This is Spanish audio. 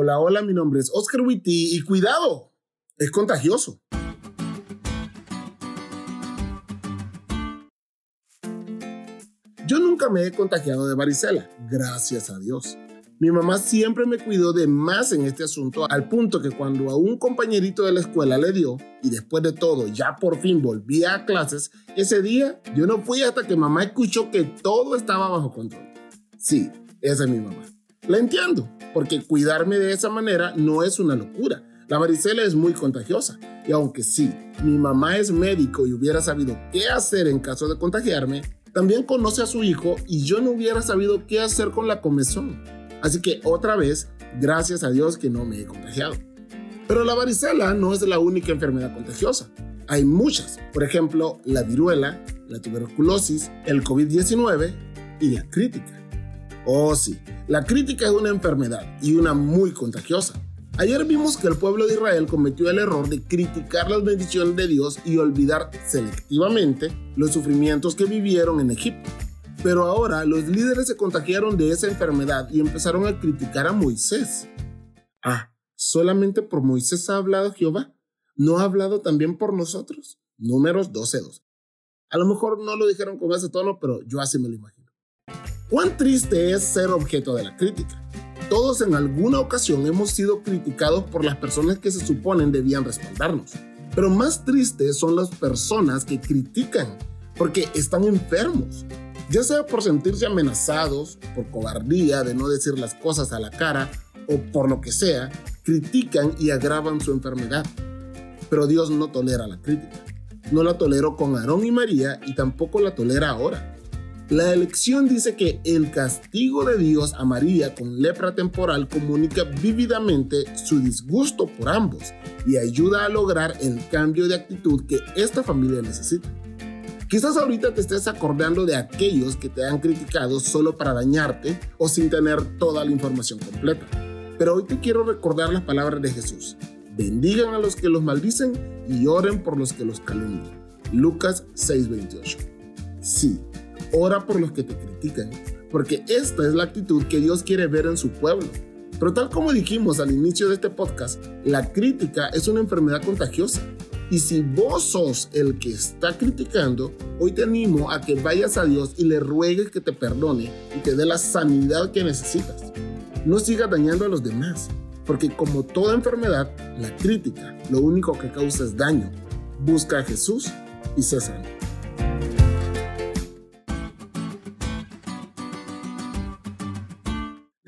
Hola, hola, mi nombre es Oscar Witty y cuidado, es contagioso. Yo nunca me he contagiado de varicela, gracias a Dios. Mi mamá siempre me cuidó de más en este asunto al punto que cuando a un compañerito de la escuela le dio y después de todo ya por fin volví a clases, ese día yo no fui hasta que mamá escuchó que todo estaba bajo control. Sí, esa es mi mamá. La entiendo, porque cuidarme de esa manera no es una locura. La varicela es muy contagiosa y aunque sí, mi mamá es médico y hubiera sabido qué hacer en caso de contagiarme, también conoce a su hijo y yo no hubiera sabido qué hacer con la comezón. Así que otra vez, gracias a Dios que no me he contagiado. Pero la varicela no es la única enfermedad contagiosa. Hay muchas, por ejemplo, la viruela, la tuberculosis, el COVID-19 y la crítica. Oh sí, la crítica es una enfermedad y una muy contagiosa. Ayer vimos que el pueblo de Israel cometió el error de criticar las bendiciones de Dios y olvidar selectivamente los sufrimientos que vivieron en Egipto. Pero ahora los líderes se contagiaron de esa enfermedad y empezaron a criticar a Moisés. Ah, ¿solamente por Moisés ha hablado Jehová? ¿No ha hablado también por nosotros? Números 12.2. A lo mejor no lo dijeron con ese tono, pero yo así me lo imagino. ¿Cuán triste es ser objeto de la crítica? Todos en alguna ocasión hemos sido criticados por las personas que se suponen debían respaldarnos. Pero más tristes son las personas que critican porque están enfermos, ya sea por sentirse amenazados, por cobardía de no decir las cosas a la cara o por lo que sea, critican y agravan su enfermedad. Pero Dios no tolera la crítica. No la toleró con Aarón y María y tampoco la tolera ahora. La elección dice que el castigo de Dios a María con lepra temporal comunica vívidamente su disgusto por ambos y ayuda a lograr el cambio de actitud que esta familia necesita. Quizás ahorita te estés acordando de aquellos que te han criticado solo para dañarte o sin tener toda la información completa. Pero hoy te quiero recordar las palabras de Jesús. Bendigan a los que los maldicen y oren por los que los calumnian. Lucas 6:28. Sí, ora por los que te critican, porque esta es la actitud que Dios quiere ver en su pueblo. Pero tal como dijimos al inicio de este podcast, la crítica es una enfermedad contagiosa y si vos sos el que está criticando, hoy te animo a que vayas a Dios y le ruegues que te perdone y te dé la sanidad que necesitas. No sigas dañando a los demás, porque como toda enfermedad, la crítica lo único que causa es daño. Busca a Jesús y sé.